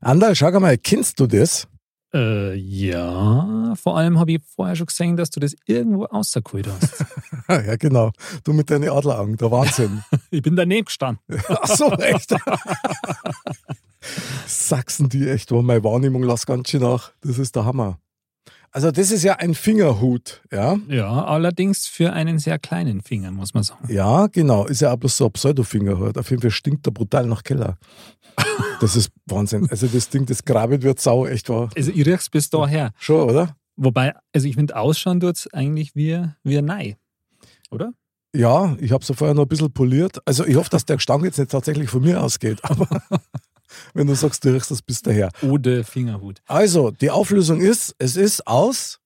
Ander, schau mal, kennst du das? Äh, ja, vor allem habe ich vorher schon gesehen, dass du das irgendwo ausgeholt hast. ja, genau. Du mit deinen Adleraugen, der Wahnsinn. ich bin daneben gestanden. Ach so, echt? Sachsen, die echt, wo meine Wahrnehmung lässt ganz schön nach. Das ist der Hammer. Also das ist ja ein Fingerhut, ja? Ja, allerdings für einen sehr kleinen Finger, muss man sagen. Ja, genau. Ist ja auch bloß so ein Pseudo-Fingerhut. Auf jeden Fall stinkt der brutal nach Keller. Das ist Wahnsinn. Also das Ding, das grabet wird sau, echt wahr. Also ich riech's bis daher. Schon, oder? Wobei, also ich finde, ausschauen tut's eigentlich wie, wie ein Nei. Oder? Ja, ich habe es vorher noch ein bisschen poliert. Also ich hoffe, dass der Gestank jetzt nicht tatsächlich von mir ausgeht. Aber wenn du sagst, du riechst das bis daher. Oder Fingerhut. Also, die Auflösung ist, es ist aus,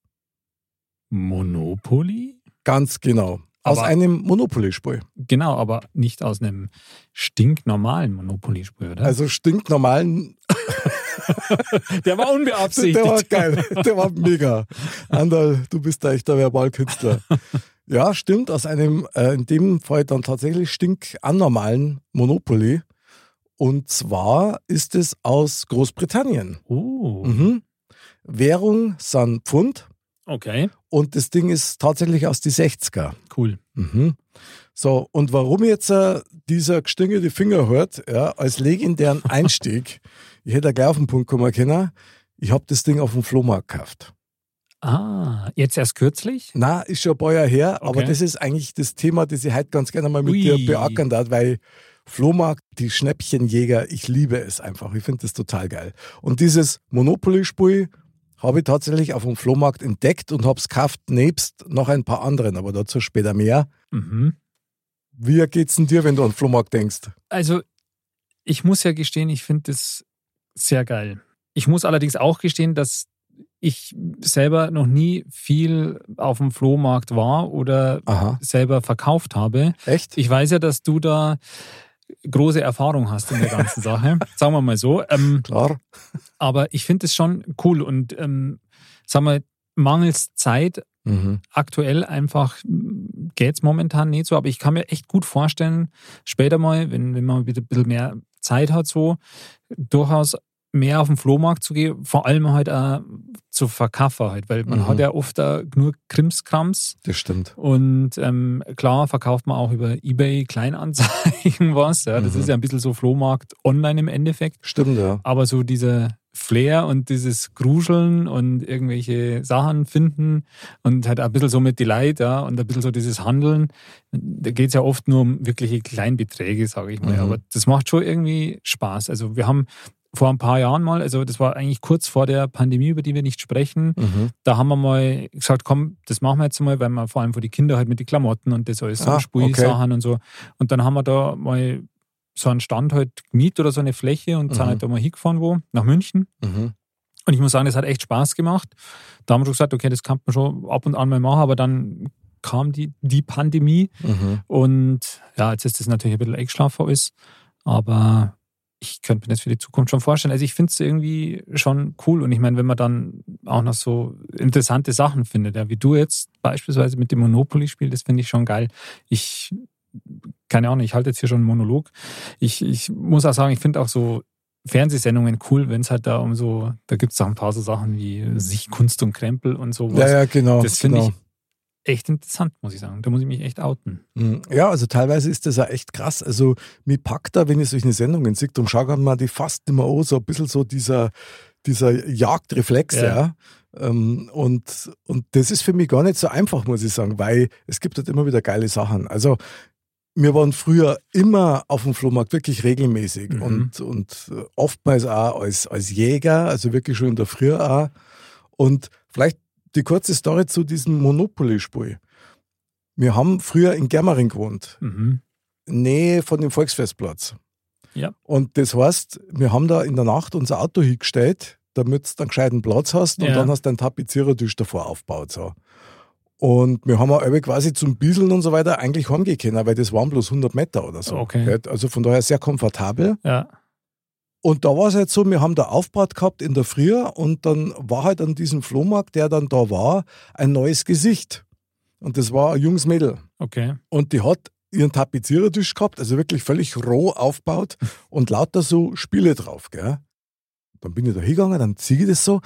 Monopoly? ganz genau, aus Aber- einem Monopoly-Spiel. Genau, aber nicht aus einem stinknormalen Monopoly-Spiel, oder? Also stinknormalen, der war unbeabsichtigt. der war geil, der war mega. Anderl, du bist da echt der Verbalkünstler. Ja, stimmt, aus einem, äh, in dem Fall dann tatsächlich stinkanormalen Monopoly. Und zwar ist es aus Großbritannien. Oh, Mhm. Währung sind Pfund okay, und das Ding ist tatsächlich aus die 60er. cool. Mhm. So, und warum jetzt äh, dieser gestingete Finger hört, ja, als legendären Einstieg, ich hätte gleich auf den Punkt kommen können, ich habe das Ding auf dem Flohmarkt gekauft. Ah, jetzt erst kürzlich? Na, ist schon ein paar Jahre her, aber Okay. das ist eigentlich das Thema, das ich heute ganz gerne mal mit Ui. dir beackern darf, weil Flohmarkt, die Schnäppchenjäger, ich liebe es einfach. Ich finde das total geil. Und dieses Monopoly-Spiel habe ich tatsächlich auf dem Flohmarkt entdeckt und habe es gekauft, nebst noch ein paar anderen, aber dazu später mehr. Mhm. Wie geht's denn dir, wenn du an den Flohmarkt denkst? Also, ich muss ja gestehen, ich finde das sehr geil. Ich muss allerdings auch gestehen, dass ich selber noch nie viel auf dem Flohmarkt war oder Aha. selber verkauft habe. Echt? Ich weiß ja, dass du da große Erfahrung hast in der ganzen Sache. Sagen wir mal so. Ähm, Klar. aber ich finde es schon cool und ähm, sagen wir, mangels Zeit Mhm. aktuell einfach geht es momentan nicht so, aber ich kann mir echt gut vorstellen, später mal, wenn, wenn man wieder ein bisschen mehr Zeit hat, so durchaus mehr auf den Flohmarkt zu gehen, vor allem halt auch zu verkaufen halt, weil man Mhm. hat ja oft auch nur Krimskrams Das stimmt. und ähm, klar verkauft man auch über Ebay Kleinanzeigen was, ja, das Mhm. ist ja ein bisschen so Flohmarkt online im Endeffekt, Stimmt, ja. aber so dieser Flair und dieses Gruscheln und irgendwelche Sachen finden und halt ein bisschen so mit Delight, ja, und ein bisschen so dieses Handeln, da geht es ja oft nur um wirkliche Kleinbeträge, sage ich mal. Mhm. Aber das macht schon irgendwie Spaß. Also wir haben vor ein paar Jahren mal, also das war eigentlich kurz vor der Pandemie, über die wir nicht sprechen, Mhm. da haben wir mal gesagt, komm, das machen wir jetzt mal, weil wir vor allem für die Kinder halt mit den Klamotten und das alles so Ah, Spielsachen und so. Und dann haben wir da mal so einen Stand halt gemietet oder so eine Fläche und sind Mhm. halt da mal hingefahren wo, nach München. Mhm. Und ich muss sagen, das hat echt Spaß gemacht. Da haben wir schon gesagt, okay, das kann man schon ab und an mal machen, aber dann kam die, die Pandemie Mhm. und ja, jetzt ist das natürlich ein bisschen eingeschlafen ist, aber ich könnte mir das für die Zukunft schon vorstellen. Also ich finde es irgendwie schon cool und ich meine, wenn man dann auch noch so interessante Sachen findet, ja, wie du jetzt beispielsweise mit dem Monopoly-Spiel, das finde ich schon geil. Ich, keine Ahnung, ich halte jetzt hier schon einen Monolog. Ich, ich muss auch sagen, ich finde auch so Fernsehsendungen cool, wenn es halt da um so, da gibt es auch ein paar so Sachen wie sich Kunst und Krempel und sowas. Ja, ja, genau. das finde genau. Echt interessant, muss ich sagen. Da muss ich mich echt outen. Mhm. Ja, also teilweise ist das ja echt krass. Also, mir packt da, wenn ich solche Sendungen sehe, dann schaut man die fast immer an, so ein bisschen so dieser, dieser Jagdreflex, ja. Ja. Ähm, und, und das ist für mich gar nicht so einfach, muss ich sagen, weil es gibt halt immer wieder geile Sachen. Also, wir waren früher immer auf dem Flohmarkt, wirklich regelmäßig Mhm. und, und oftmals auch als, als Jäger, also wirklich schon in der Früh auch. Und vielleicht die kurze Story zu diesem Monopoly-Spiel. Wir haben früher in Germering gewohnt, Mhm. Nähe von dem Volksfestplatz. Ja. Und das heißt, wir haben da in der Nacht unser Auto hingestellt, damit du einen gescheiten Platz hast und Ja. dann hast du einen Tapezierertisch davor aufgebaut. So. Und wir haben auch alle quasi zum Bieseln und so weiter eigentlich heimgehen können, weil das waren bloß 100 Meter oder so. Okay. Also von daher sehr komfortabel. Ja. Und da war es halt so, wir haben da aufgebaut gehabt in der Früh und dann war halt an diesem Flohmarkt, der dann da war, ein neues Gesicht. Und das war ein junges Mädel. Okay. Und die hat ihren Tapezierertisch gehabt, also wirklich völlig roh aufgebaut und lauter so Spiele drauf. Gell? Dann bin ich da hingegangen, dann ziehe ich das so.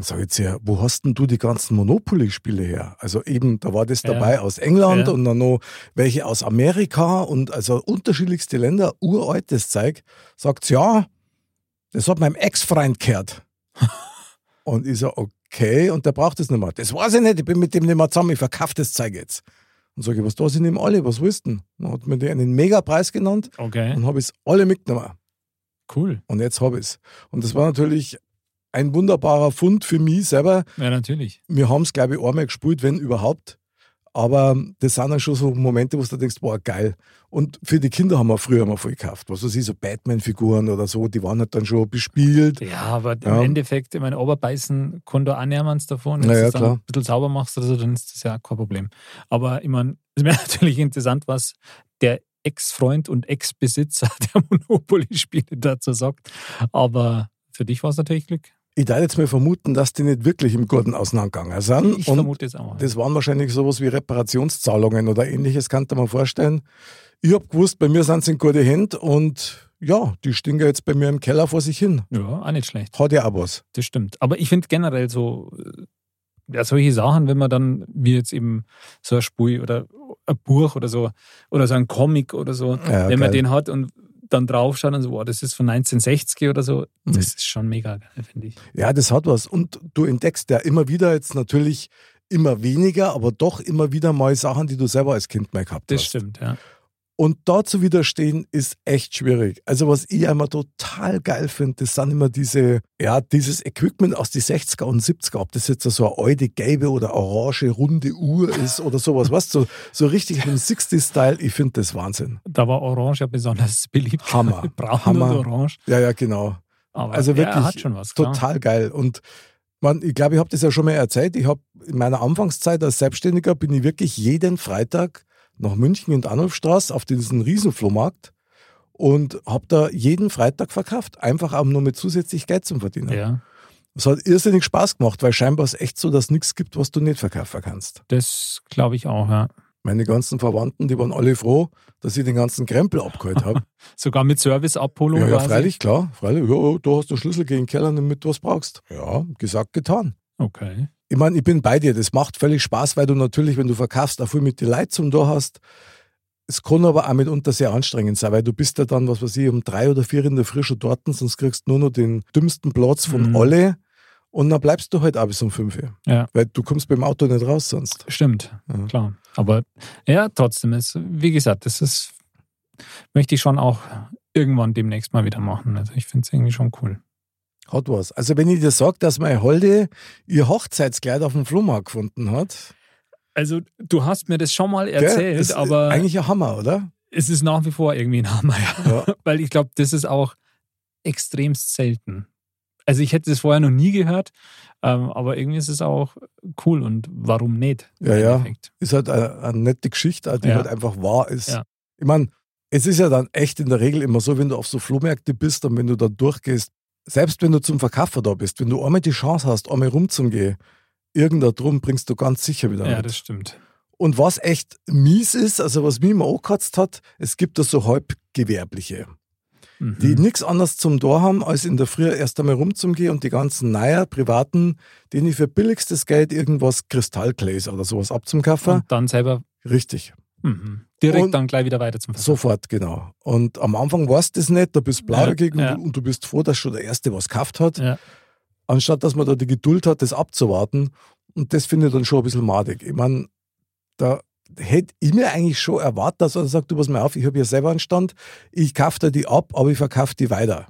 Dann sage ich zu ihr, wo hast denn du die ganzen Monopoly-Spiele her? Also eben, da war das Ja. dabei aus England Ja. und dann noch welche aus Amerika und also unterschiedlichste Länder, uraltes Zeug. Sagt sie, ja, das hat meinem Ex-Freund gehört. und ich so, okay, und der braucht das nicht mehr. Das weiß ich nicht, ich bin mit dem nicht mehr zusammen, ich verkaufe das Zeug jetzt. Und sage ich, was da sind eben alle, was willst du denn? Dann hat mir die einen Megapreis genannt Okay. und habe es alle mitgenommen. Cool. Und jetzt habe ich es. Und das war natürlich ein wunderbarer Fund für mich selber. Ja, natürlich. Wir haben es, glaube ich, einmal gespielt, wenn überhaupt. Aber das sind dann schon so Momente, wo du denkst, boah, geil. Und für die Kinder haben wir früher mal viel gekauft. Was weiß ich, so Batman-Figuren oder so, die waren halt dann schon bespielt. Ja, aber Ja. im Endeffekt, ich meine, Oberbeißen kann da annähernd davon. Wenn Na du es dann klar. ein bisschen sauber machst oder so, dann ist das ja kein Problem. Aber ich meine, es wäre natürlich interessant, was der Ex-Freund und Ex-Besitzer der Monopoly-Spiele dazu sagt. Aber für dich war es natürlich Glück. Ich darf jetzt mal vermuten, dass die nicht wirklich im Garten auseinandergegangen sind. Ich und vermute es auch. Das waren wahrscheinlich sowas wie Reparationszahlungen oder ähnliches, kann man vorstellen. Ich habe gewusst, bei mir sind sie in gute Hände und ja, die stehen jetzt bei mir im Keller vor sich hin. ja, auch nicht schlecht. Hat ja auch was. Das stimmt. Aber ich finde generell so, äh, ja, solche Sachen, wenn man dann, wie jetzt eben so ein Spiel oder ein Buch oder so, oder so ein Comic oder so, Ja, wenn man geil. den hat und dann draufschaut und so, wow, das ist von 1960 oder so, Mhm. das ist schon mega geil, finde ich. Ja, das hat was. Und du entdeckst ja immer wieder jetzt natürlich immer weniger, aber doch immer wieder mal Sachen, die du selber als Kind mal gehabt Das hast. stimmt, ja. Und da zu widerstehen, ist echt schwierig. Also was ich immer total geil finde, das sind immer diese, ja, dieses Equipment aus die 60er und 70er, ob das jetzt so eine alte, gelbe oder orange, runde Uhr ist oder sowas, du, so, so richtig im 60s-Style, ich finde das Wahnsinn. Da war Orange ja besonders beliebt. Hammer. Braun Hammer. und Orange. Ja, ja, genau. Aber Also wirklich er hat schon was. Total geil. Und man, ich glaube, ich habe das ja schon mal erzählt. Ich habe in meiner Anfangszeit als Selbstständiger bin ich wirklich jeden Freitag nach München in die Anrufstraße auf diesen Riesenflohmarkt und habe da jeden Freitag verkauft. Einfach um nur mit zusätzlich Geld zu verdienen. Ja, Es hat irrsinnig Spaß gemacht, weil scheinbar ist echt so, dass es nichts gibt, was du nicht verkaufen kannst. das glaube ich auch, ja. Meine ganzen Verwandten, die waren alle froh, dass ich den ganzen Krempel abgeholt habe. Sogar mit Serviceabholung ja, ja, freilich, klar. Freilich. Ja, du hast den Schlüssel gegen den Keller, damit du was brauchst. Ja, gesagt, getan. Okay. Ich meine, ich bin bei dir. Das macht völlig Spaß, weil du natürlich, wenn du verkaufst, auch viel mit den Leuten zum da hast. Es kann aber auch mitunter sehr anstrengend sein, weil du bist ja dann, was weiß ich, um drei oder vier in der Früh schon dort, sonst kriegst du nur noch den dümmsten Platz von Mhm. alle. Und dann bleibst du halt auch bis um fünf. Uhr. Ja. Weil du kommst beim Auto nicht raus sonst. Stimmt, Ja. klar. Aber ja, trotzdem ist, wie gesagt, das ist, möchte ich schon auch irgendwann demnächst mal wieder machen. Also ich finde es irgendwie schon cool. Hat was. Also wenn ich dir sage, dass meine Holde ihr Hochzeitskleid auf dem Flohmarkt gefunden hat, Also du hast mir das schon mal erzählt, ist aber eigentlich ein Hammer, oder? es ist nach wie vor irgendwie ein Hammer, ja. Ja. Weil ich glaube, das ist auch extremst selten. Also ich hätte das vorher noch nie gehört, ähm, aber irgendwie ist es auch cool und warum nicht? Ja, ja. Endeffekt? ist halt eine, eine nette Geschichte, die Ja. halt einfach wahr ist. Ja. Ich meine, es ist ja dann echt in der Regel immer so, wenn du auf so Flohmärkte bist und wenn du da durchgehst, selbst wenn du zum Verkaufer da bist, wenn du einmal die Chance hast, einmal rumzugehen, irgendein Drum bringst du ganz sicher wieder Ja, mit. das stimmt. Und was echt mies ist, also was mich immer angekotzt hat, es gibt da so Halbgewerbliche, Mhm. die nichts anderes zum Tor haben, als in der Früh erst einmal rumzugehen und die ganzen Neuer, Privaten, denen ich für billigstes Geld irgendwas Kristallgläser oder sowas abzukaufen. und dann selber Richtig. mhm. Direkt Und- dann gleich wieder weiter zum Verkauf. Sofort, genau. Und am Anfang weißt du das nicht, da bist du blauäugig Ja, ja. und, du- und du bist froh, dass schon der Erste was gekauft hat, Ja. anstatt dass man da die Geduld hat, das abzuwarten. Und das finde ich dann schon ein bisschen madig. Ich meine, da hätte ich mir eigentlich schon erwartet, dass er sagt, du pass mal auf, ich habe ja selber einen Stand, ich kaufe dir die ab, aber ich verkaufe die weiter.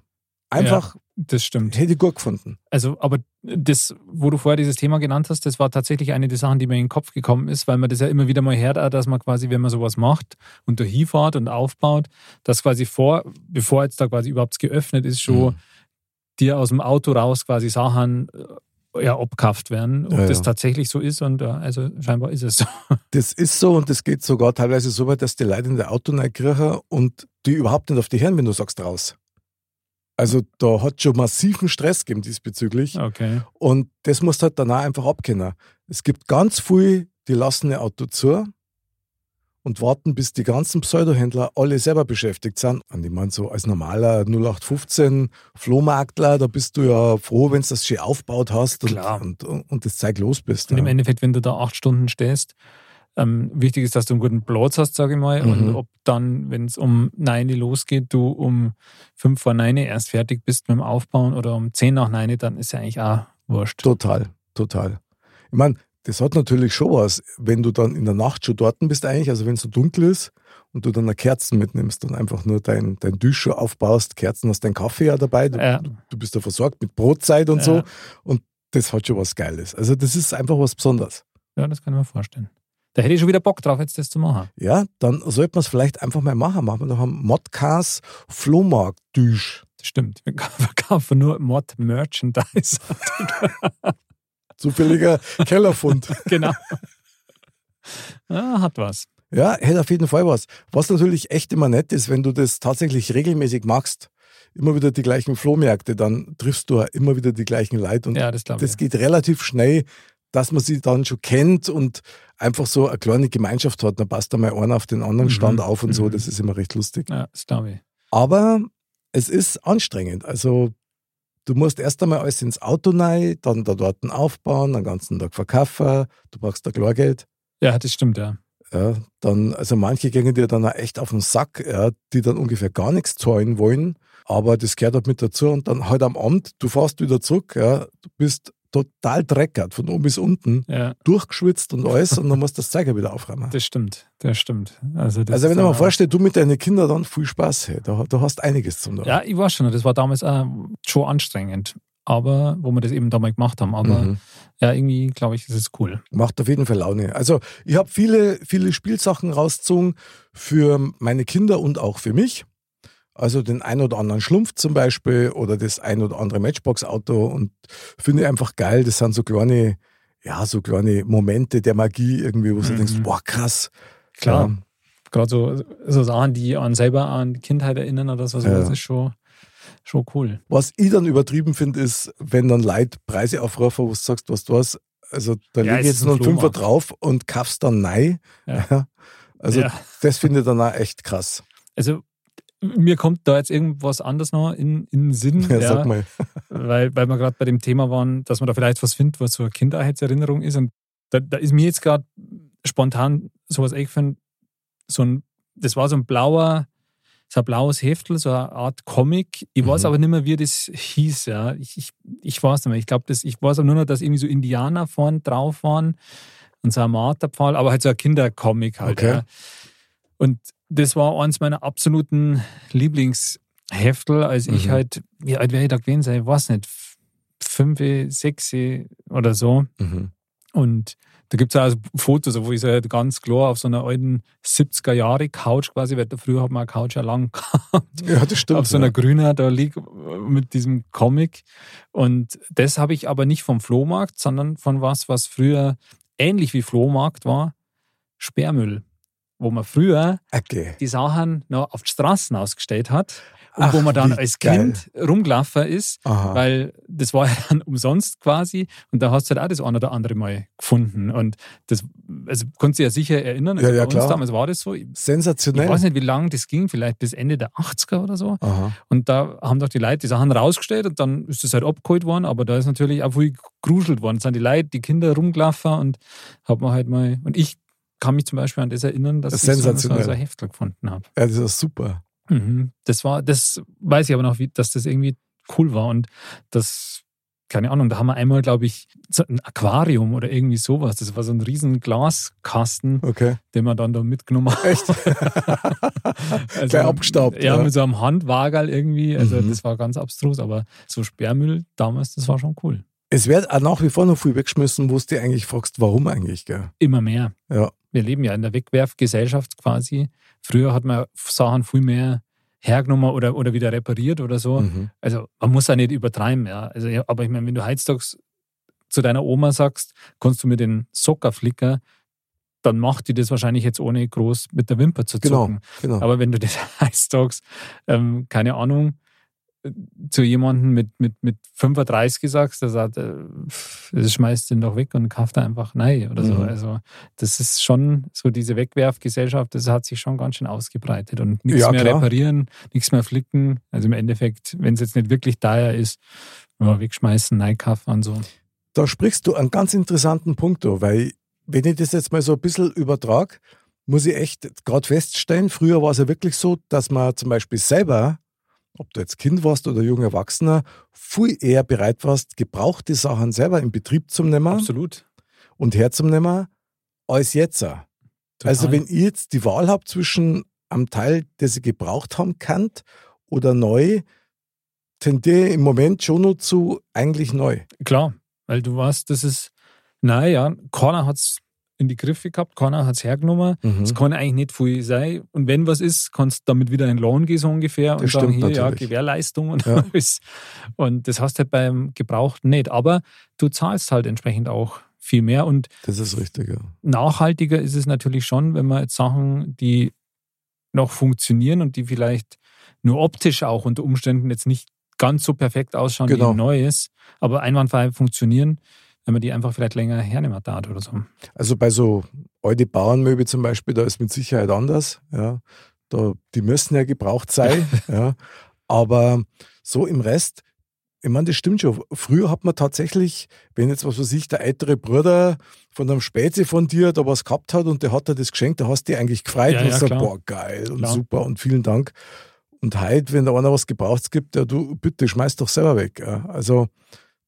Einfach Das stimmt. hätte ich gut gefunden. Also, aber das, wo du vorher dieses Thema genannt hast, das war tatsächlich eine der Sachen, die mir in den Kopf gekommen ist, weil man das ja immer wieder mal hört, dass man quasi, wenn man sowas macht und da hinfährt und aufbaut, dass quasi vor, bevor jetzt da quasi überhaupt geöffnet ist, schon mhm. dir aus dem Auto raus quasi Sachen äh, ja, abkauft werden, ob ja, das ja. tatsächlich so ist und also scheinbar ist es so. Das ist so und das geht sogar teilweise so weit, dass die Leute in der Auto kriegen und die überhaupt nicht auf die hören, wenn du sagst raus. Also da hat schon massiven Stress gegeben diesbezüglich. Okay. Und das musst du halt danach einfach abkennen. Es gibt ganz viele, die lassen ein Auto zu und warten, bis die ganzen Pseudohändler alle selber beschäftigt sind. Und ich meine, so als normaler 0815 Flohmarktler, da bist du ja froh, wenn du das schön aufgebaut hast und, und, und, das Zeug los bist. Und ja. im Endeffekt, wenn du da acht Stunden stehst, ähm, wichtig ist, dass du einen guten Platz hast, sage ich mal. Mhm. Und ob dann, wenn es um 9 losgeht, du um 5 vor 9 erst fertig bist mit dem Aufbauen oder um 10 nach 9, dann ist ja eigentlich auch wurscht. Total, total. Ich meine, das hat natürlich schon was, wenn du dann in der Nacht schon dort bist eigentlich, also wenn es so dunkel ist und du dann eine Kerzen mitnimmst und einfach nur dein, dein Tisch aufbaust, Kerzen hast dein Kaffee ja dabei, du, ja. du bist da versorgt mit Brotzeit und ja. so und das hat schon was Geiles. Also das ist einfach was Besonderes. Ja, das kann ich mir vorstellen. Da hätte ich schon wieder Bock drauf, jetzt das zu machen. Ja, dann sollte man es vielleicht einfach mal machen. Machen wir doch einen Modcast Flohmarkt-Düsch. Das stimmt. Wir verkaufen nur Mod-Merchandise. Zufälliger Kellerfund. genau. Ja, hat was. Ja, hätte auf jeden Fall was. Was natürlich echt immer nett ist, wenn du das tatsächlich regelmäßig machst, immer wieder die gleichen Flohmärkte, dann triffst du immer wieder die gleichen Leute. Und ja, das, das geht relativ schnell, dass man sie dann schon kennt und einfach so eine kleine Gemeinschaft hat. Dann passt da mal einer auf den anderen Stand mhm. auf und so. Mhm. Das ist immer recht lustig. Ja, das glaube ich. Aber es ist anstrengend. Also du musst erst einmal alles ins Auto rein, dann da dort aufbauen, den ganzen Tag verkaufen. Du brauchst da Klargeld. Ja, das stimmt, ja. Ja, dann, also manche gehen dir dann auch echt auf den Sack, ja, die dann ungefähr gar nichts zahlen wollen. Aber das gehört halt mit dazu. Und dann halt am Abend, du fährst wieder zurück, ja, du bist total dreckert, von oben bis unten, ja. durchgeschwitzt und alles und dann musst du das Zeiger wieder aufräumen. Das stimmt, das stimmt. Also, das also wenn du mal vorstellst, du mit deinen Kindern dann viel Spaß, hey, da, da hast einiges zum tun. Ja, ich war schon, das war damals auch schon anstrengend, aber wo wir das eben damals gemacht haben, aber mhm. ja, irgendwie glaube ich, ist es cool. Macht auf jeden Fall Laune. Also ich habe viele, viele Spielsachen rausgezogen für meine Kinder und auch für mich. Also den ein oder anderen Schlumpf zum Beispiel oder das ein oder andere Matchbox-Auto und finde ich einfach geil. Das sind so kleine, ja, so kleine Momente der Magie irgendwie, wo du denkst, mhm. boah, krass. Klar. Ja. Gerade so, so Sachen, die an selber an Kindheit erinnern oder so, ja. das ist schon, schon cool. Was ich dann übertrieben finde, ist, wenn dann Leute Preise aufrufen, wo du sagst, was du hast, also da ja, lege ich jetzt noch einen Fünfer drauf und kaufst dann nein. Ja. Also das finde ich dann auch echt krass. Also mir kommt da jetzt irgendwas anderes noch in, in den Sinn. Ja, ja, sag mal. weil, weil wir gerade bei dem Thema waren, dass man da vielleicht was findet, was so eine Kindheitserinnerung ist. Und da, da ist mir jetzt gerade spontan sowas eingefallen, so ein, das war so ein blauer, so ein blaues Heftel, so eine Art Comic. Ich weiß mhm. aber nicht mehr, wie das hieß. Ja. Ich, ich, ich weiß nicht mehr. Ich glaube, ich weiß aber nur noch, dass irgendwie so Indianer vorne drauf waren und so ein Marterpfahl, aber halt so ein Kindercomic halt. Okay. Ja. Und das war eins meiner absoluten Lieblingsheftel, als mhm. ich halt, wie alt wäre ich da gewesen sein? Ich weiß nicht, fünf, sechs oder so. Mhm. Und da gibt es auch Fotos, wo ich halt ganz klar auf so einer alten 70er-Jahre-Couch quasi, weil früher hat man eine Couch ja lang gehabt. Ja, das stimmt. Auf so einer ja. grünen, da liegt mit diesem Comic. Und das habe ich aber nicht vom Flohmarkt, sondern von was, was früher ähnlich wie Flohmarkt war, Sperrmüll wo man früher okay. die Sachen noch auf die Straßen ausgestellt hat und Ach, wo man dann als Kind geil. rumgelaufen ist, Aha. weil das war ja dann umsonst quasi und da hast du halt auch das eine oder andere Mal gefunden und das, also kannst du dich ja sicher erinnern, also ja, ja, bei klar. damals war das so. Sensationell. Ich weiß nicht, wie lange das ging, vielleicht bis Ende der 80er oder so Aha. und da haben doch die Leute die Sachen rausgestellt und dann ist das halt abgeholt worden, aber da ist natürlich auch viel geruschelt worden, es sind die Leute, die Kinder rumgelaufen und hat man halt mal, und ich kann mich zum Beispiel an das erinnern, dass das ich so, ein Heftel gefunden habe. Ja, das ist super. Mhm. Das war, das weiß ich aber noch, wie, dass das irgendwie cool war und das, keine Ahnung, da haben wir einmal, glaube ich, so ein Aquarium oder irgendwie sowas. Das war so ein riesen Glaskasten, okay. den man dann da mitgenommen hat. Echt? also, Gleich abgestaubt. Ja, ja, mit so einem Handwagerl irgendwie. Also mhm. das war ganz abstrus, aber so Sperrmüll damals, das war schon cool. Es wird auch nach wie vor noch viel weggeschmissen, wo du dich eigentlich fragst, warum eigentlich, gell? Immer mehr. Ja. Wir leben ja in der Wegwerfgesellschaft quasi. Früher hat man Sachen viel mehr hergenommen oder, oder wieder repariert oder so. Mhm. Also man muss ja nicht übertreiben, ja. Also, aber ich meine, wenn du heutzutage zu deiner Oma sagst, kannst du mir den Sockerflicker, dann macht die das wahrscheinlich jetzt ohne groß mit der Wimper zu Genau, zucken. genau. Aber wenn du das heutzutage, ähm, keine Ahnung, zu jemandem mit, mit, mit 35 sagst, der sagt, äh, das schmeißt den doch weg und kauft einfach nein oder so. Mhm. Also das ist schon so diese Wegwerfgesellschaft, das hat sich schon ganz schön ausgebreitet und nichts Ja, mehr klar. reparieren, nichts mehr flicken. Also im Endeffekt, wenn es jetzt nicht wirklich teuer ist, ja, wegschmeißen, nein kaufen und so. Da sprichst du einen ganz interessanten Punkt weil wenn ich das jetzt mal so ein bisschen übertrage, muss ich echt gerade feststellen, früher war es ja wirklich so, dass man zum Beispiel selber, ob du jetzt Kind warst oder junger Erwachsener, viel eher bereit warst, gebrauchte Sachen selber in Betrieb zu nehmen Absolut. und herzunehmen, als jetzt. auch. Also Total. wenn ihr jetzt die Wahl habt zwischen einem Teil, das ihr gebraucht haben könnt oder neu, tendiere ich im Moment schon noch zu eigentlich neu. Klar, weil du weißt, das ist, naja, keiner hat es in die Griffe gehabt, keiner hat es hergenommen. Mhm. Es kann eigentlich nicht viel sein. Und wenn was ist, kannst du damit wieder in Lohn gehen, so ungefähr, und Das sagen, stimmt hier, ja, natürlich. Gewährleistung und Ja. alles. Und das hast du halt beim Gebrauchten nicht. Aber du zahlst halt entsprechend auch viel mehr. Und Das ist richtig, ja. nachhaltiger ist es natürlich schon, wenn man jetzt Sachen, die noch funktionieren und die vielleicht nur optisch auch unter Umständen jetzt nicht ganz so perfekt ausschauen Genau. wie ein neues, aber einwandfrei funktionieren, wenn man die einfach vielleicht länger hernehmen darf oder so. Also bei so alte Bauernmöbel zum Beispiel, da ist mit Sicherheit anders. Ja. Da, die müssen ja gebraucht sein. ja. Aber so im Rest, ich meine, das stimmt schon. Früher hat man tatsächlich, wenn jetzt was weiß ich, der ältere Bruder von einem Spätze von dir da was gehabt hat und der hat dir das geschenkt, da hast du dich eigentlich gefreut Ja, und ja, gesagt, boah, geil und Klar. super und vielen Dank. Und heute, wenn da einer was gebraucht gibt, ja, du bitte schmeiß doch selber weg. Also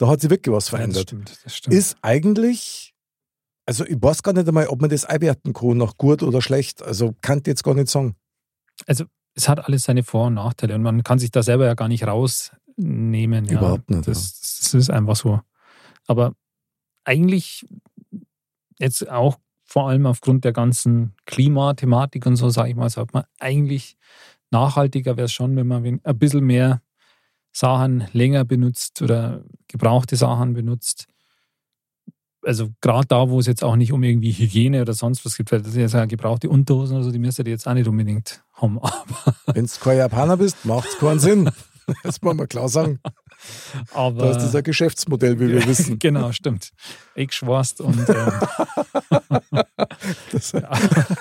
da hat sich wirklich was Ja, das verändert stimmt, das stimmt. ist eigentlich, also ich weiß gar nicht einmal, ob man das einwerten kann, nach gut oder schlecht. Also kann ich jetzt gar nicht sagen. es hat alles seine Vor- und Nachteile und man kann sich da selber ja gar nicht rausnehmen. Ja. Überhaupt nicht, Das, das ist einfach so. Aber eigentlich jetzt auch vor allem aufgrund der ganzen Klimathematik und so, sage ich mal, sagt man, eigentlich nachhaltiger wäre es schon, wenn man ein bisschen mehr Sachen länger benutzt oder gebrauchte Sachen benutzt. Also gerade da, wo es jetzt auch nicht um irgendwie Hygiene oder sonst was geht, weil das sind jetzt ja gebrauchte Unterhosen oder so, die müsst ihr jetzt auch nicht unbedingt haben. Wenn du kein Japaner bist, macht es keinen Sinn. Das muss man klar sagen. aber Da ist das ein Geschäftsmodell, wie wir wissen. genau, stimmt. Ich schwarst und ähm, Das,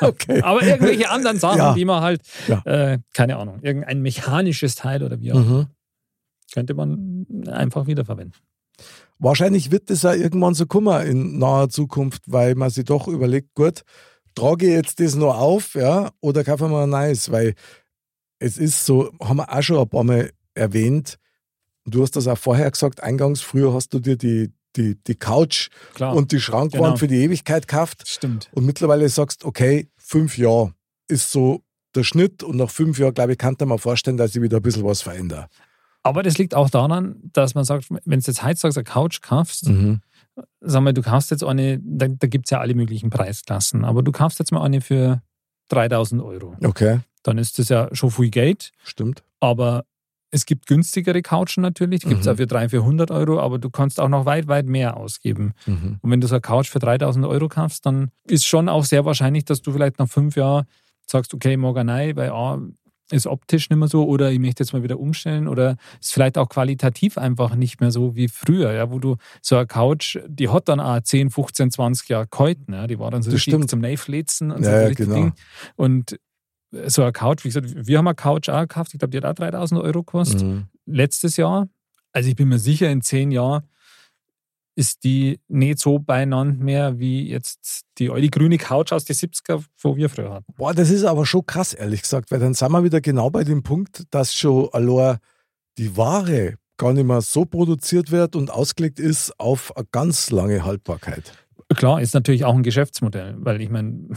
okay. aber irgendwelche anderen Sachen, Ja. die man halt, Ja. äh, keine Ahnung, irgendein mechanisches Teil oder wie auch, Mhm. Könnte man einfach wiederverwenden. Wahrscheinlich wird das auch irgendwann so kommen in naher Zukunft, weil man sich doch überlegt, gut, trage ich jetzt das noch auf, ja, oder kaufe mir ein neues, weil es ist so, haben wir auch schon ein paar Mal erwähnt, du hast das auch vorher gesagt, eingangs, früher hast du dir die, die, die Couch Klar, und die Schrankwand genau. für die Ewigkeit gekauft stimmt. und mittlerweile sagst, okay, fünf Jahre ist so der Schnitt und nach fünf Jahren, glaube ich, kann man vorstellen, dass ich wieder ein bisschen was verändere. Aber das liegt auch daran, dass man sagt, wenn du jetzt heutzutage eine Couch kaufst, sag mal, du kaufst jetzt eine, da, da gibt es ja alle möglichen Preisklassen, aber du kaufst jetzt mal eine für 3000 Euro. Okay, Dann ist das ja schon viel Geld, stimmt. aber es gibt günstigere Couchen natürlich, die gibt es Mhm. auch für 300, 400 Euro, aber du kannst auch noch weit, weit mehr ausgeben. Mhm. Und wenn du so eine Couch für 3000 Euro kaufst, dann ist schon auch sehr wahrscheinlich, dass du vielleicht nach fünf Jahren sagst, okay, eine neue, weil A, ist optisch nicht mehr so oder ich möchte jetzt mal wieder umstellen oder ist vielleicht auch qualitativ einfach nicht mehr so wie früher, ja, wo du so eine Couch, die hat dann auch 10, 15, 20 Jahre gehalten, ja, die war dann so richtig zum Neiflitzen und Ja, so genau. Ding. Und so eine Couch, wie gesagt, wir haben eine Couch auch gekauft, ich glaube, die hat auch 3000 Euro gekostet Mhm. letztes Jahr. Also ich bin mir sicher, in zehn Jahren ist die nicht so beieinander mehr wie jetzt die alte grüne Couch aus den 70er, wo wir früher hatten. Boah, das ist aber schon krass, ehrlich gesagt, weil dann sind wir wieder genau bei dem Punkt, dass schon allein die Ware gar nicht mehr so produziert wird und ausgelegt ist auf eine ganz lange Haltbarkeit. Klar, ist natürlich auch ein Geschäftsmodell, weil ich meine,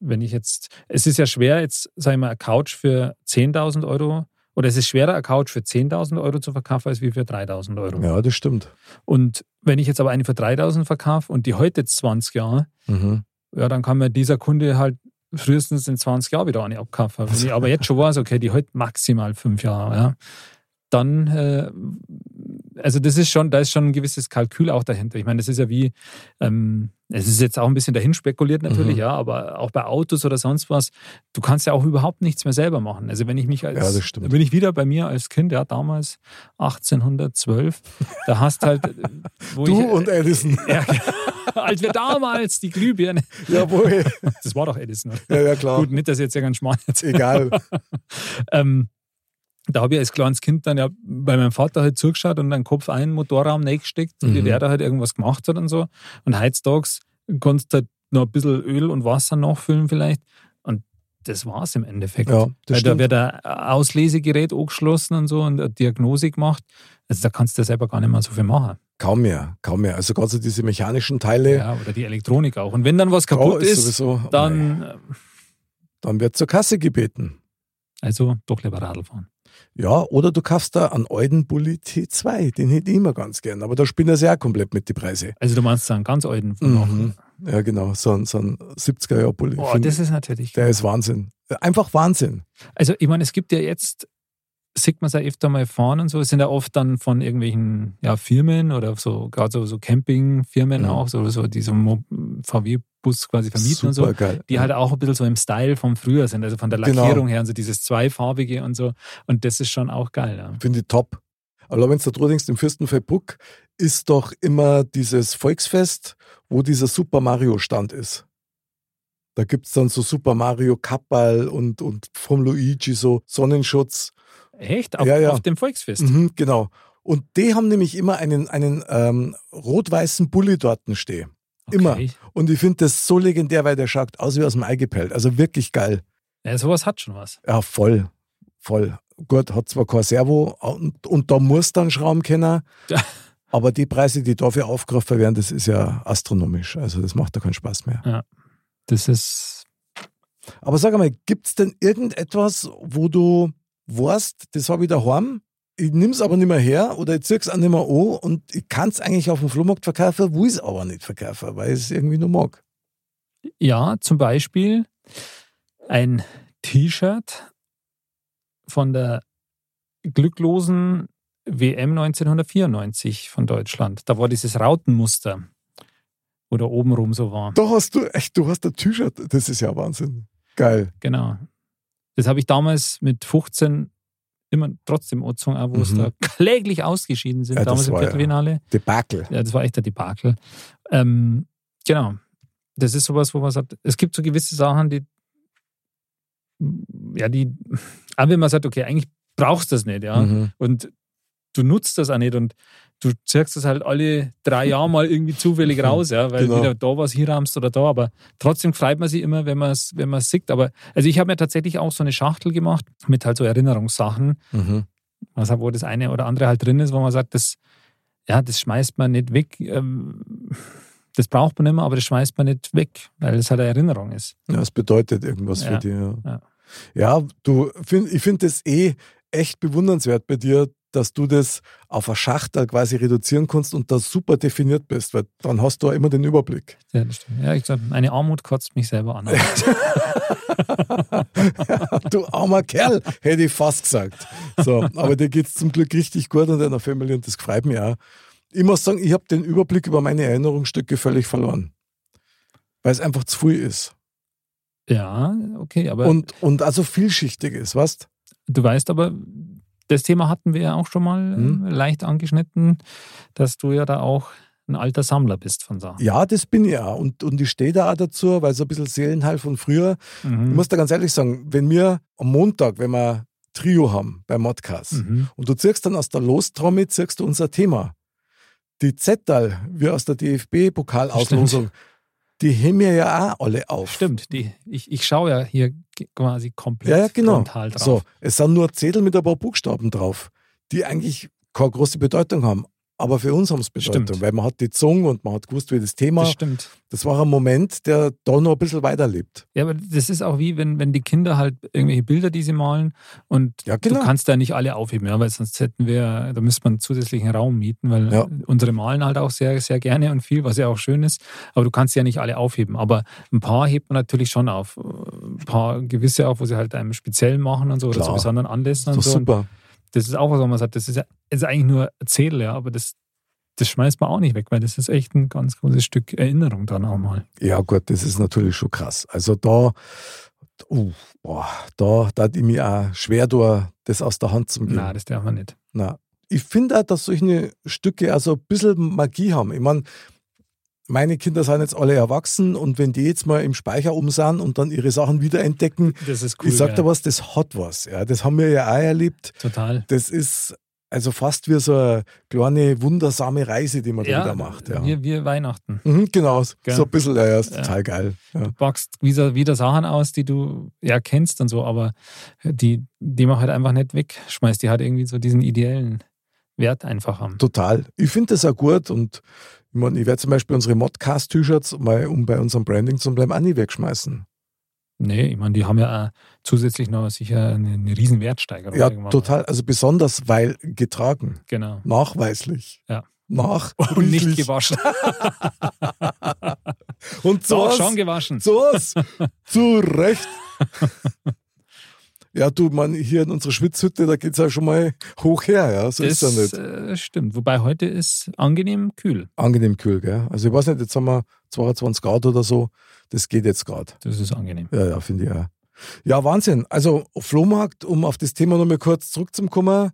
wenn ich jetzt, es ist ja schwer, jetzt, sage ich mal, eine Couch für 10.000 Euro Oder es ist schwerer, eine Couch für 10.000 Euro zu verkaufen, als wie für 3.000 Euro. Ja, das stimmt. Und wenn ich jetzt aber eine für 3.000 verkaufe und die heute jetzt 20 Jahre, Mhm. ja, dann kann mir dieser Kunde halt frühestens in 20 Jahren wieder eine abkaufen. Wenn ich aber jetzt schon weiß, okay, die heute maximal fünf Jahre, ja, dann, äh, also das ist schon, da ist schon ein gewisses Kalkül auch dahinter. Ich meine, das ist ja wie, ähm, es ist jetzt auch ein bisschen dahin spekuliert natürlich, Mhm. ja, aber auch bei Autos oder sonst was, du kannst ja auch überhaupt nichts mehr selber machen. Also wenn ich mich als, Ja, bin ich wieder bei mir als Kind, ja, damals 1812, da hast halt, wo Du ich, und Edison. ja, als wir damals die Glühbirne, Jawohl. das war doch Edison. oder? Ja, ja, klar. Gut, nicht, dass ich jetzt ja ganz schmal. Egal. Ähm, da habe ich als kleines Kind dann ja bei meinem Vater halt zugeschaut und dann Kopf ein, Motorraum reingesteckt, Mhm. wie der da halt irgendwas gemacht hat und so. Und heutzutage kannst du halt noch ein bisschen Öl und Wasser nachfüllen vielleicht. Und das war's im Endeffekt. Ja, das Weil da wird ein Auslesegerät angeschlossen und so und eine Diagnose gemacht. Also da kannst du selber gar nicht mehr so viel machen. Kaum mehr, kaum mehr. Also gerade so diese mechanischen Teile. Ja, oder die Elektronik auch. Und wenn dann was oh, kaputt ist, sowieso, nee. dann äh, dann wird zur Kasse gebeten. also doch lieber Radl fahren. Ja, oder du kaufst da einen alten Bulli T2, den hätte ich immer ganz gern, aber da spielen sie auch komplett mit die Preise. Also du meinst einen ganz alten von. Mhm. Ja, genau, so ein, so ein 70er-Jahr-Bulli. Boah, Find das ist natürlich. der ist Wahnsinn. Einfach Wahnsinn. Also, ich meine, es gibt ja jetzt, sieht man es ja öfter mal fahren und so, es sind ja oft dann von irgendwelchen ja, Firmen oder so, gerade so, so Campingfirmen Mhm. auch, so, so diese Mo- VW-Bus quasi vermieten und so, Super geil. die halt auch ein bisschen so im Style vom früher sind, also von der Genau. Lackierung her und so dieses zweifarbige und so. Und das ist schon auch geil. Ja. Finde ich top. Aber wenn du da denkst, im Fürstenfeldbruck ist doch immer dieses Volksfest, wo dieser Super Mario Stand ist. Da gibt es dann so Super Mario Kappal und, und vom Luigi so Sonnenschutz. Echt? Auf, Ja, ja. auf dem Volksfest? Mhm, genau. Und die haben nämlich immer einen, einen ähm, rot-weißen Bulli dort stehen. Immer. Okay. Und ich finde das so legendär, weil der schaut aus wie aus dem Ei gepellt. Also wirklich geil. Ja, sowas hat schon was. Ja, voll. Voll. Gut, hat zwar kein Servo und, und da muss dann Schrauben kennen. Ja. Aber die Preise, die dafür aufgerufen werden, das ist ja astronomisch. Also das macht da keinen Spaß mehr. Das ist. Aber sag einmal, gibt es denn irgendetwas, wo du weißt, das habe ich daheim, ich nehme es aber nicht mehr her oder ich ziehe es auch nicht mehr an und ich kann es eigentlich auf dem Flohmarkt verkaufen, will es aber nicht verkaufen, weil ich es irgendwie nur mag. Ja, zum Beispiel ein T-Shirt von der glücklosen WM 1994 von Deutschland. Da war dieses Rautenmuster, wo da oben rum so war. Da hast du, echt, du hast ein T-Shirt, das ist ja Wahnsinn. Geil. Genau. Das habe ich damals mit 15 immer trotzdem angezogen, auch wo es Mhm. da kläglich ausgeschieden sind, Ja, damals im war ja- Viertelfinale. Debakel. Ja, das war echt der Debakel. Ähm, genau. Das ist sowas, wo man sagt, es gibt so gewisse Sachen, die, ja, die, auch wenn man sagt, okay, eigentlich brauchst du das nicht, ja. Mhm. Und du nutzt das auch nicht und du ziehst das halt alle drei Jahre mal irgendwie zufällig raus, ja, weil Genau. wieder da was hier ramst oder da, aber trotzdem freut man sich immer, wenn man es wenn man's sieht. Aber also ich habe mir tatsächlich auch so eine Schachtel gemacht mit halt so Erinnerungssachen, Mhm. wo das eine oder andere halt drin ist, wo man sagt, das, ja, das schmeißt man nicht weg. ähm, Das braucht man mehr, aber das schmeißt man nicht weg, weil es halt eine Erinnerung ist. Ja, es bedeutet irgendwas Ja, für dich. Ja, ja. ja du, find, ich finde das eh echt bewundernswert bei dir, dass du das auf eine Schachtel quasi reduzieren kannst und da super definiert bist, weil dann hast du auch immer den Überblick. Ja, das stimmt. ja ich sag, eine Armut kotzt mich selber an. du armer Kerl, hätte ich fast gesagt. So, aber dir geht es zum Glück richtig gut und deiner Familie und das freut mich auch. Ich muss sagen, ich habe den Überblick über meine Erinnerungsstücke völlig verloren. Weil es einfach zu viel ist. ja, okay, aber Und, und also vielschichtig ist, weißt Du weißt aber, das Thema hatten wir ja auch schon mal Hm. äh, leicht angeschnitten, dass du ja da auch ein alter Sammler bist von Sachen. Ja, das bin ich auch. Und, und ich stehe da auch dazu, weil so ein bisschen Seelenheil von früher. Ich Mhm. muss da ganz ehrlich sagen, wenn wir am Montag, wenn wir Trio haben bei Modcast Mhm. und du ziehst dann aus der Lostrommel, ziehst du unser Thema. Die Zettel, wie aus der DFB-Pokalauslosung, die heben wir ja auch alle auf. Stimmt, die, ich, ich schaue ja hier quasi komplett Ja, ja, genau. frontal drauf. So, es sind nur Zettel mit ein paar Buchstaben drauf, die eigentlich keine große Bedeutung haben. Aber für uns haben es Bedeutung, Stimmt. weil man hat die Zunge und man hat gewusst, wie das Thema. Das Das, stimmt. war ein Moment, der da noch ein bisschen weiterlebt. Ja, aber das ist auch wie, wenn, wenn die Kinder halt irgendwelche Bilder, die sie malen und Ja, genau. du kannst da nicht alle aufheben, ja, weil sonst hätten wir, da müsste man zusätzlichen Raum mieten, weil Ja. unsere malen halt auch sehr, sehr gerne und viel, was ja auch schön ist, aber du kannst ja nicht alle aufheben. Aber ein paar hebt man natürlich schon auf. Ein paar gewisse auch, wo sie halt einem speziell machen und so, oder Klar. zu besonderen Anlässen So und so. Und super. Das ist auch was, wo man sagt, das ist, ja, ist eigentlich nur Erzähl, ja, aber das, das schmeißt man auch nicht weg, weil das ist echt ein ganz großes Stück Erinnerung dann auch mal. Ja, gut, das ist natürlich schon krass. Also da, uh, boah, da da ich mir auch schwer da, das aus der Hand zu geben. Nein, das darf man nicht. Na, ich finde auch, dass solche Stücke also ein bisschen Magie haben. Ich meine, meine Kinder sind jetzt alle erwachsen und wenn die jetzt mal im Speicher um sind und dann ihre Sachen wiederentdecken, Das ist cool. ich sag ja. dir was, das hat was. Ja, das haben wir ja auch erlebt. Total. Das ist also fast wie so eine kleine, wundersame Reise, die man da Ja, wieder macht. Ja. wir, wir Weihnachten. Mhm, genau, Gell? so ein bisschen, ja, ja ist total geil. Ja. Du packst wieder, wieder Sachen aus, die du ja kennst und so, aber die, die man halt einfach nicht wegschmeißt. Die halt irgendwie so diesen ideellen Wert einfach haben. Total. Ich finde das auch gut und ich, werde zum Beispiel unsere Modcast-T-Shirts mal, um bei unserem Branding zu bleiben, auch nie wegschmeißen. Nee, ich meine, die haben ja auch zusätzlich noch sicher eine, eine riesen Wertsteigerung. Ja, irgendwann. total. Also besonders, weil getragen. Genau. Nachweislich. Ja. Nach Und nicht gewaschen. Und so Doch, schon gewaschen. so zu Recht. Ja, du, man, hier in unserer Schwitzhütte, da geht es ja schon mal hoch her, ja. So ist das ja nicht. äh, stimmt. Wobei heute ist angenehm kühl. Angenehm kühl, gell? Also ich weiß nicht, jetzt haben wir 22 Grad oder so. Das geht jetzt gerade. Das ist angenehm. Ja, ja, finde ich auch. Ja, Wahnsinn. Also Flohmarkt, um auf das Thema nochmal kurz zurückzukommen,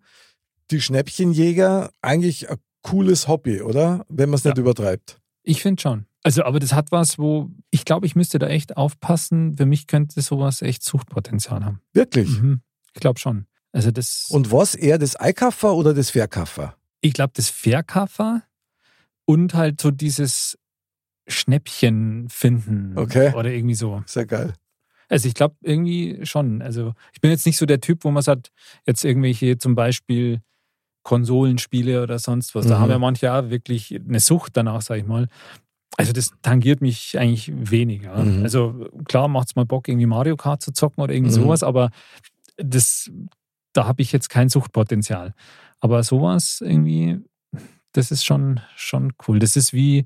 die Schnäppchenjäger, eigentlich ein cooles Hobby, oder? Wenn man es nicht Ja. übertreibt. Ich finde schon. Also, aber das hat was, wo ich glaube, ich müsste da echt aufpassen. Für mich könnte sowas echt Suchtpotenzial haben. Wirklich. Mhm. Ich glaube schon. Also das. Und was eher das Eikaffer oder das Verkaffer? ich glaube, das Verkaffer und halt so dieses Schnäppchen finden Okay. oder irgendwie so. Sehr geil. Also ich glaube irgendwie schon. Also ich bin jetzt nicht so der Typ, wo man sagt, jetzt irgendwelche zum Beispiel Konsolenspiele oder sonst was. Da Mhm. haben ja manche auch wirklich eine Sucht danach, sag ich mal. Also das tangiert mich eigentlich weniger. Mhm. Also klar macht es mal Bock, irgendwie Mario Kart zu zocken oder irgendwie Mhm. sowas, aber das, da habe ich jetzt kein Suchtpotenzial. Aber sowas irgendwie, das ist schon, schon cool. Das ist wie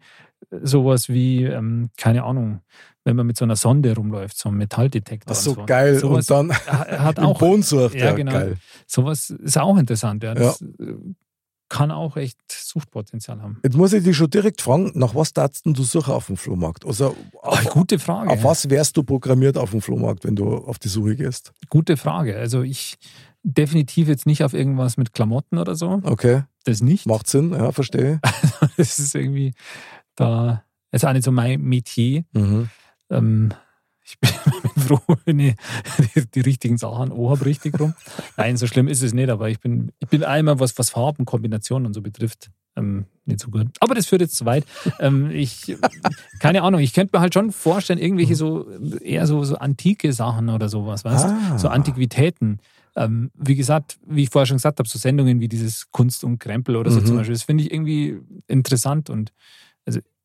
sowas wie, ähm, keine Ahnung, wenn man mit so einer Sonde rumläuft, so einem Metalldetektor. Ach so, so. geil. Sowas Und dann ha- hat im auch, Boden sucht. Ja, Ja, genau. geil. sowas ist auch interessant. Ja. Das äh, kann auch echt Suchtpotenzial haben. Jetzt muss ich dich schon direkt fragen, nach was darfst du suchen auf dem Flohmarkt? Also auf, Ach, gute Frage. auf was wärst du programmiert auf dem Flohmarkt, wenn du auf die Suche gehst? Gute Frage. Also ich definitiv jetzt nicht auf irgendwas mit Klamotten oder so. Okay, Das nicht. macht Sinn, ja, verstehe. Das ist irgendwie da, ist auch nicht so mein Metier. Mhm. Ähm, ich bin, froh, wenn ich die, die richtigen Sachen auch habe, richtig rum. Nein, so schlimm ist es nicht, aber ich bin, ich bin einmal, was, was Farben, Kombinationen und so betrifft, ähm, nicht so gut. Aber das führt jetzt zu weit. Ähm, ich, keine Ahnung, ich könnte mir halt schon vorstellen, irgendwelche so, eher so, so antike Sachen oder sowas, weißt Ah. So Antiquitäten. Ähm, wie gesagt, wie ich vorher schon gesagt habe, so Sendungen wie dieses Kunst und Krempel oder so Mhm. zum Beispiel, das finde ich irgendwie interessant und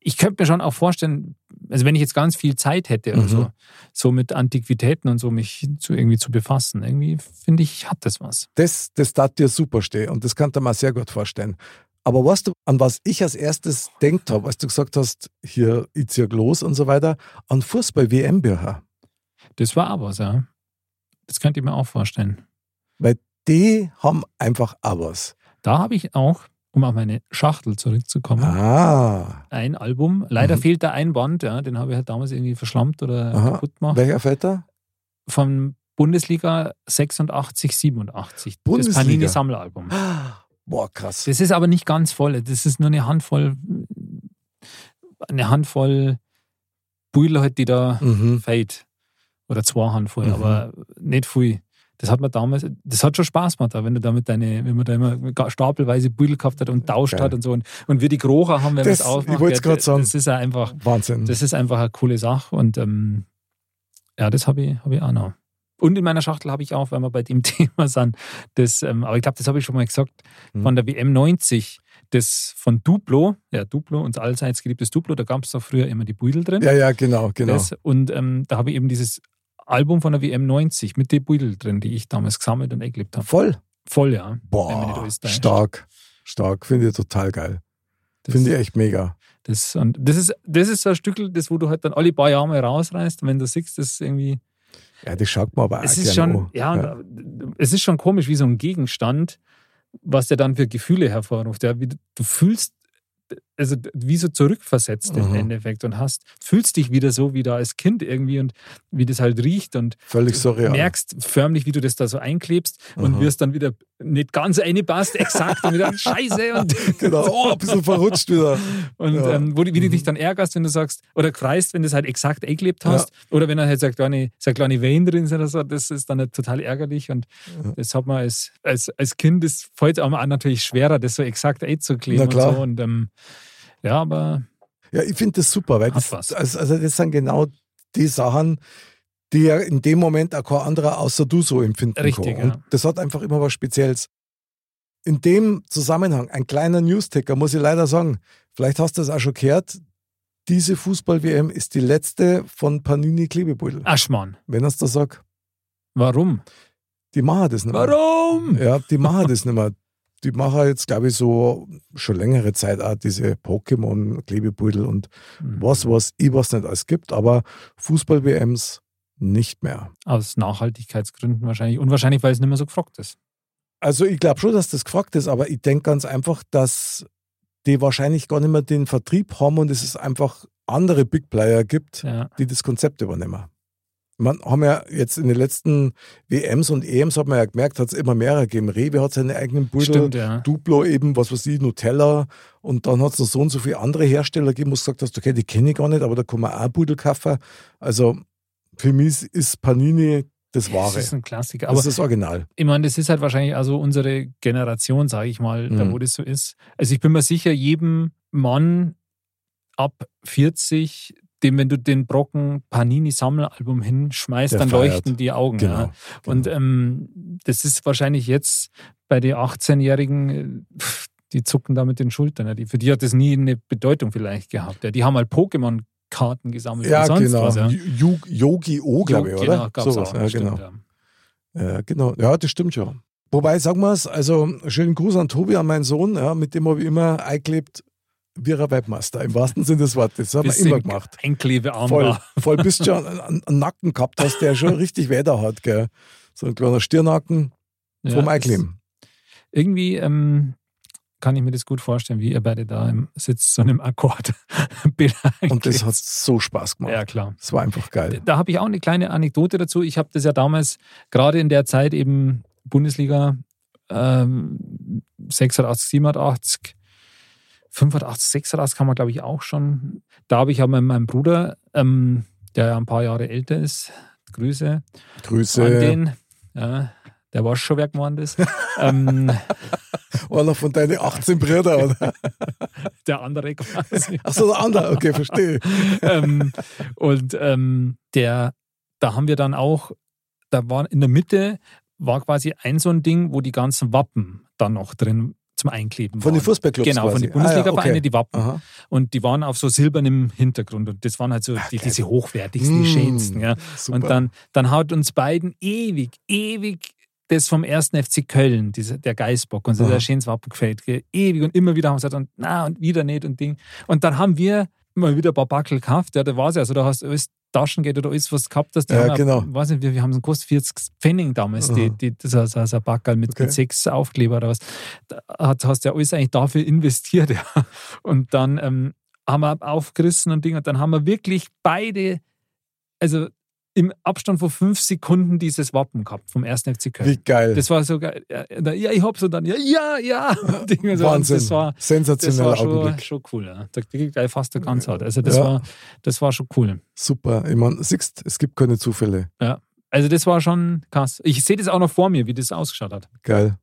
ich könnte mir schon auch vorstellen, also wenn ich jetzt ganz viel Zeit hätte oder Mhm. so, so mit Antiquitäten und so mich zu, irgendwie zu befassen, irgendwie finde ich, hat das was. Das, das tat dir super stehen und das kann ich mir sehr gut vorstellen. Aber weißt du, an was ich als erstes denkt habe, als du gesagt hast, hier, zieh los und so weiter, an Fußball-WM-Bücher. Das war was, ja. Das könnte ich mir auch vorstellen. Die haben einfach was. Da habe ich auch, um auf meine Schachtel zurückzukommen, Ah, ein Album. Leider Mhm. fehlt da ein Band, ja, den habe ich halt damals irgendwie verschlammt oder Aha. kaputt gemacht. welcher fällt da? Von Bundesliga 86, 87. Bundesliga? Das Panini-Sammelalbum. Boah, krass. Das ist aber nicht ganz voll. Das ist nur eine Handvoll, eine Handvoll Beutel halt, die da Mhm. fehlt. Oder zwei Handvoll, Mhm. aber nicht viel. Das hat man damals, das hat schon Spaß gemacht, auch wenn du damit deine, wenn man da immer stapelweise Beutel gehabt hat und tauscht hat und so. Und, und wir die Krocher haben, wenn Das- es aufmacht. ich ja, grad sagen. Das ist einfach, Wahnsinn. das ist einfach eine coole Sache und ähm, ja, das habe ich, hab ich auch noch. Und in meiner Schachtel habe ich auch, weil wir bei dem Thema sind, das, ähm, aber ich glaube, das habe ich schon mal gesagt, Mhm. von der WM 90, das von Duplo, ja, Duplo, unser allseits geliebtes Duplo, da gab es doch früher immer die Beudel drin. Ja, ja, genau, genau. Das, und ähm, da habe ich eben dieses Album von der WM 90 mit den Beudel drin, die ich damals gesammelt und eingelebt habe. Voll. Voll, ja. Boah, stark. Stark. Finde ich total geil. Das- Finde ich echt mega. Das, und das, ist, das ist so ein Stückel, das, wo du halt dann alle paar Jahre mal rausreißt und wenn du siehst, das ist irgendwie. Ja, das schaut man aber Es ist schon, an. ja, es ist schon komisch, wie so ein Gegenstand, was der dann für Gefühle hervorruft. Ja, wie du fühlst, also wie so zurückversetzt im Mhm. Endeffekt und hast, fühlst dich wieder so wie da als Kind irgendwie und wie das halt riecht und Völlig surreal. merkst förmlich, wie du das da so einklebst und Aha. wirst dann wieder nicht ganz passt, exakt und wieder Scheiße und Genau, oh, ein bisschen verrutscht wieder. und Ja. ähm, wo, wie du Mhm. dich dann ärgerst, wenn du sagst, oder kreist, wenn du es halt exakt eingelebt hast, oder wenn er halt sagt, kleine, so eine kleine Vein drin sind oder so, das ist dann halt total ärgerlich und Ja. das hat man als, als, als Kind, das fällt einem auch natürlich schwerer, das so exakt einzukleben und so und ähm, ja, aber Ja, ich finde das super, weil das, was. also, also das sind genau die Sachen, die ja in dem Moment auch kein anderer außer du so empfinden Richtig, kann. ja. Und das hat einfach immer was Spezielles. In dem Zusammenhang, ein kleiner Newsticker, muss ich leider sagen, vielleicht hast du das auch schon gehört, diese Fußball-WM ist die letzte von Panini Klebebeutel. Aschmann, Wenn es da sagt, warum? die machen das nicht mehr. Warum? Ja, die machen das nicht mehr. Die machen jetzt, glaube ich, so schon längere Zeit auch diese Pokémon-Klebebeutel und Mhm. was, was ich was nicht alles gibt, aber Fußball-WMs nicht mehr. Aus Nachhaltigkeitsgründen wahrscheinlich und wahrscheinlich, weil es nicht mehr so gefragt ist. Also ich glaube schon, dass das gefragt ist, aber ich denke ganz einfach, dass die wahrscheinlich gar nicht mehr den Vertrieb haben und es ist einfach andere Big Player gibt, Ja. die das Konzept übernehmen. Man haben ja jetzt in den letzten WMs und EMs hat man ja gemerkt, hat es immer mehr gegeben. Rewe hat seine eigenen Stimmt, ja. Duplo eben, was weiß ich, Nutella und dann hat es noch so und so viele andere Hersteller gegeben, wo du gesagt hast, okay, die kenne ich gar nicht, aber da kann man auch Beutel kaufen. Also für mich ist Panini das Wahre. Das ist ein Klassiker. Aber das ist das Original. ich meine, das ist halt wahrscheinlich also unsere Generation, sage ich mal, da Mhm. wo das so ist. Also ich bin mir sicher, jedem Mann ab 40, dem, wenn du den Brocken Panini-Sammelalbum hinschmeißt, Der dann feiert. leuchten die Augen. Genau. Ja. Und ähm, das ist wahrscheinlich jetzt bei den 18-Jährigen, äh, die zucken da mit den Schultern. Die, für die hat das nie eine Bedeutung vielleicht gehabt. Die haben halt Pokémon-Karten gesammelt ja, genau. was. Ja. Yogi-O, glaube ich, oder? Genau, Sowas. auch. Ja, stimmt, genau. ja. Ja, genau. Ja, das stimmt ja. Wobei, sagen wir es, also schönen Gruß an Tobi, an meinen Sohn, ja, mit dem habe ich immer eingelebt, ein Webmaster, im wahrsten Sinne des Wortes. Das haben wir immer im gemacht. Einklebearm Voll, war. voll bis du schon einen, einen Nacken gehabt hast, der schon richtig Weder hat, gell. So ein kleiner Stirnacken Ja, vom das- Einkleben. Irgendwie ähm, kann ich mir das gut vorstellen, wie ihr beide da im Sitz so einem Akkord Und das hat so Spaß gemacht. Ja, klar. Das war einfach geil. Da habe ich auch eine kleine Anekdote dazu. Ich habe das ja damals gerade in der Zeit eben Bundesliga ähm, 86, 87, 85, 86 kann man glaube ich auch schon. Da habe ich ja mit meinem Bruder, ähm, der ja ein paar Jahre älter ist, Grüße Grüße. an den, ja, der war schon wer geworden ist. ähm, Einer von deinen 18 Brüdern, oder? der andere quasi. Ach so, der andere. Okay, verstehe. ähm, und ähm, der, da haben wir dann auch, da war in der Mitte war quasi ein so ein Ding, wo die ganzen Wappen dann noch drin zum Einkleben Von den waren. Fußballclubs Genau, von quasi. den Bundesliga-Vereinen, Ah, ja, okay. die Wappen. Aha. Und die waren auf so silbernem Hintergrund. Und das waren halt so die, geil. diese hochwertigsten, die Mm, schönsten. Ja. super. Und dann, dann hat uns beiden ewig, ewig das vom ersten FC Köln, dieser, der Geißbock, und so der schönes Wappen gefällt. Ewig und immer wieder haben wir gesagt, und, na, und wieder nicht und Ding. Und dann haben wir mal wieder ein paar Backel gekauft. Ja, da war es ja. Also da hast du alles Taschengeld oder alles, was gehabt hast. Die Ja, haben genau. weiß nicht, wir, wir haben so gekostet 40 Pfennig damals, die, die, das ist so, so ein Backel mit, Okay. mit sechs Aufkleber oder was. Da hast, hast du ja alles eigentlich dafür investiert. Ja. Und dann ähm, haben wir aufgerissen und Ding. Und dann haben wir wirklich beide, also im Abstand von fünf Sekunden dieses Wappen gehabt vom 1. FC Köln. Wie geil. Das war so geil. Ja, ja, ich hab's und dann, ja, ja, ja. Und Ding und so. Und Wahnsinn. Das war, das Sensationeller war schon, Augenblick. schon cool. Ja. Da krieg ich gleich fast eine Gänsehaut. Also das, Ja. war, das war schon cool. Super. Ich meine, siehst, es gibt keine Zufälle. Also das war schon krass. Ich sehe das auch noch vor mir, wie das ausgeschaut hat. Geil.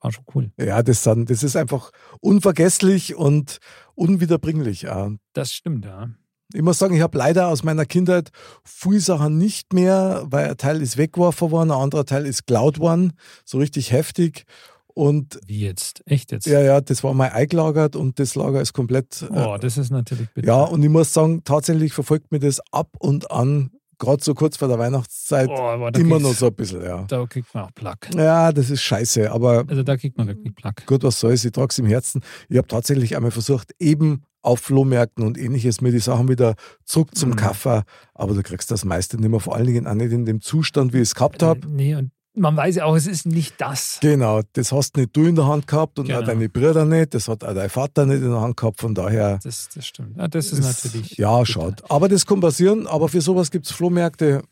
War schon cool. Ja, das, sind, das ist einfach unvergesslich und unwiederbringlich. Ja. Das stimmt, ja. Ich muss sagen, ich habe leider aus meiner Kindheit viele Sachen nicht mehr, weil ein Teil ist weggeworfen worden, ein anderer Teil ist geklaut worden, so richtig heftig. Und Wie jetzt? Echt jetzt? ja, ja, das war mal eingelagert und das Lager ist komplett. Oh, das ist natürlich bitter. ja, und ich muss sagen, tatsächlich verfolgt mir das ab und an, gerade so kurz vor der Weihnachtszeit, Oh, immer noch so ein bisschen, ja. Da kriegt man auch Plack. Ja, das ist scheiße, aber Also da kriegt man wirklich Plack. gut, was soll's, ich trage es im Herzen. Ich habe tatsächlich einmal versucht, eben auf Flohmärkten und ähnliches mir die Sachen wieder zurück zum Mhm. Kaffer, aber du kriegst das meiste nicht mehr, vor allen Dingen auch nicht in dem Zustand, wie ich es gehabt habe. Äh, Nee, und man weiß ja auch, es ist nicht das. Genau, das hast nicht du in der Hand gehabt und auch Genau. deine Brüder nicht, das hat auch dein Vater nicht in der Hand gehabt, von daher. Das, das stimmt. Ja, das ist ist- natürlich. Ja, schade. Aber das kann passieren, aber für sowas gibt es Flohmärkte,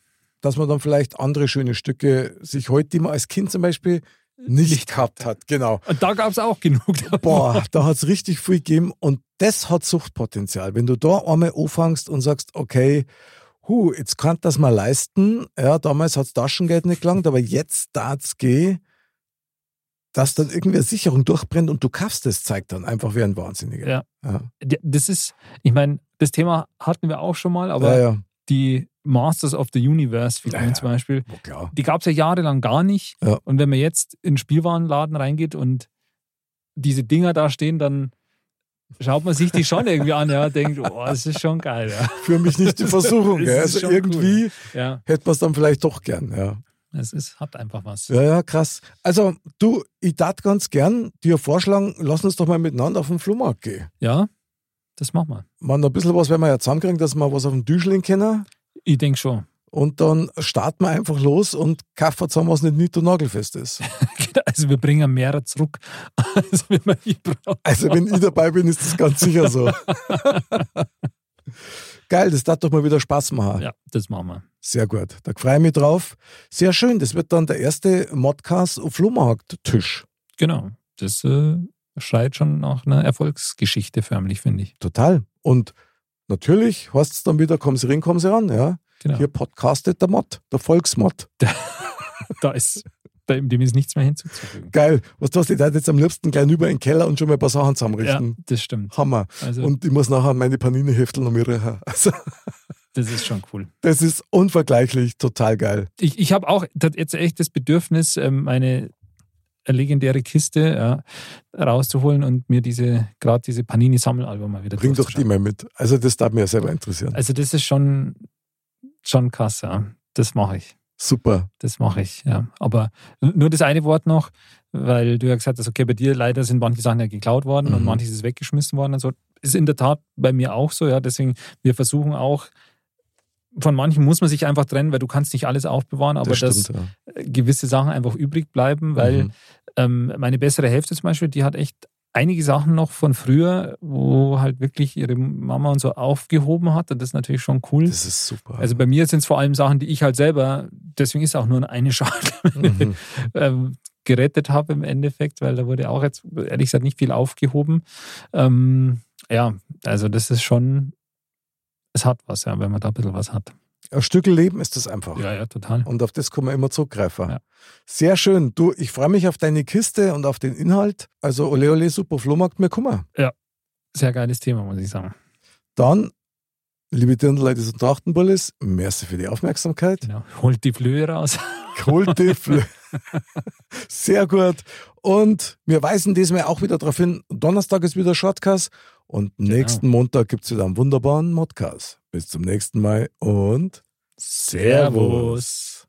dass man dann vielleicht andere schöne Stücke sich heute, die man als Kind zum Beispiel nicht gehabt hat. Genau. Und da gab es auch genug. Boah, da hat es richtig viel gegeben und das hat Suchtpotenzial. Wenn du da einmal anfängst und sagst, okay, hu, jetzt kann das mal leisten. Ja, damals hat Taschengeld nicht gelangt, aber jetzt darf's gehen, dass dann irgendwie eine Sicherung durchbrennt und du kaufst das, zeigt dann einfach wie ein Wahnsinniger. Ja. Ja, Das ist, ich meine, das Thema hatten wir auch schon mal, aber ja, ja. die Masters of the Universe-Figuren Ja, ja. zum Beispiel, klar. die gab es ja jahrelang gar nicht. Ja. Und wenn man jetzt in den Spielwarenladen reingeht und diese Dinger da stehen, dann schaut man sich die schon irgendwie an, ja, denkt, oh, das ist schon geil, ja. Für mich nicht die Versuchung. Ist Also irgendwie Ja, hätte man es dann vielleicht doch gern. Ja. es ist, hat einfach was. ja, ja, krass. Also du, ich tat ganz gern dir vorschlagen, lass uns doch mal miteinander auf den Flohmarkt gehen. Ja, das machen wir. Man, ein bisschen was werden wir ja zusammenkriegen, dass wir was auf dem Düschling kennen. Ich denke schon. Und dann starten wir einfach los und kaufen zusammen, was nicht nied- und nagelfest ist. Also wir bringen mehr zurück, als wenn wir hier brauchen. Also wenn ich dabei bin, ist das ganz sicher so. Geil, das darf doch mal wieder Spaß machen. Ja, das machen wir. Sehr gut, da freue ich mich drauf. Sehr schön, das wird dann der erste Modcast auf Flohmarkt-Tisch. Genau. Das äh, schreit schon nach einer Erfolgsgeschichte förmlich, finde ich. Total. Und natürlich heißt es dann wieder, kommen Sie rein, kommen Sie ran. Ja? Genau. Hier podcastet der Mod, der Volksmod. Da ist, dem dem ist nichts mehr hinzuzufügen. Geil. Was du hast, ich jetzt am liebsten gleich über in den Keller und schon mal ein paar Sachen Ja, zusammenrichten. das stimmt. Hammer. Also Und ich muss nachher meine Panini-Heftel noch mehr riechen. Also, das ist schon cool. das ist unvergleichlich, total geil. Ich, ich habe auch jetzt echt das Bedürfnis, ähm, meine legendäre Kiste ja, rauszuholen und mir diese, gerade diese Panini-Sammelalbum mal wieder Bring doch die mal mit. Also das darf mich ja selber interessieren. Also das ist schon, schon krass, ja. Das mache ich. Super. Das mache ich, ja. Aber nur das eine Wort noch, weil du ja gesagt hast, okay, bei dir leider sind manche Sachen ja geklaut worden und Mhm. manches ist weggeschmissen worden und so. Ist in der Tat bei mir auch so, ja. Deswegen, wir versuchen auch, von manchen muss man sich einfach trennen, weil du kannst nicht alles aufbewahren, aber das dass stimmt, ja. gewisse Sachen einfach übrig bleiben, weil Mhm. ähm, meine bessere Hälfte zum Beispiel, die hat echt einige Sachen noch von früher, wo halt wirklich ihre Mama und so aufgehoben hat und das ist natürlich schon cool. Das ist super. Also bei mir sind es vor allem Sachen, die ich halt selber, deswegen ist auch nur eine Schale, Mhm. ähm, gerettet habe im Endeffekt, weil da wurde auch jetzt ehrlich gesagt nicht viel aufgehoben. Ähm, ja, also das ist schon, es hat was, ja, wenn man da ein bisschen was hat. Ein Stück Leben ist das einfach. Ja, ja, total. Und auf das kann man immer zurückgreifen. Ja. Sehr schön. Du, ich freue mich auf deine Kiste und auf den Inhalt. Also ole ole, super Flohmarkt, mir kummer. Sehr geiles Thema, muss ich sagen. Dann, liebe Dirndl-Leute und Trachtenbullis, merci für die Aufmerksamkeit. Genau. Holt die Flöhe raus. Holt die Flö Sehr gut. Und wir weisen diesmal auch wieder darauf hin, Donnerstag ist wieder Shortcast und Genau. nächsten Montag gibt es wieder einen wunderbaren Modcast. Bis zum nächsten Mal und Servus.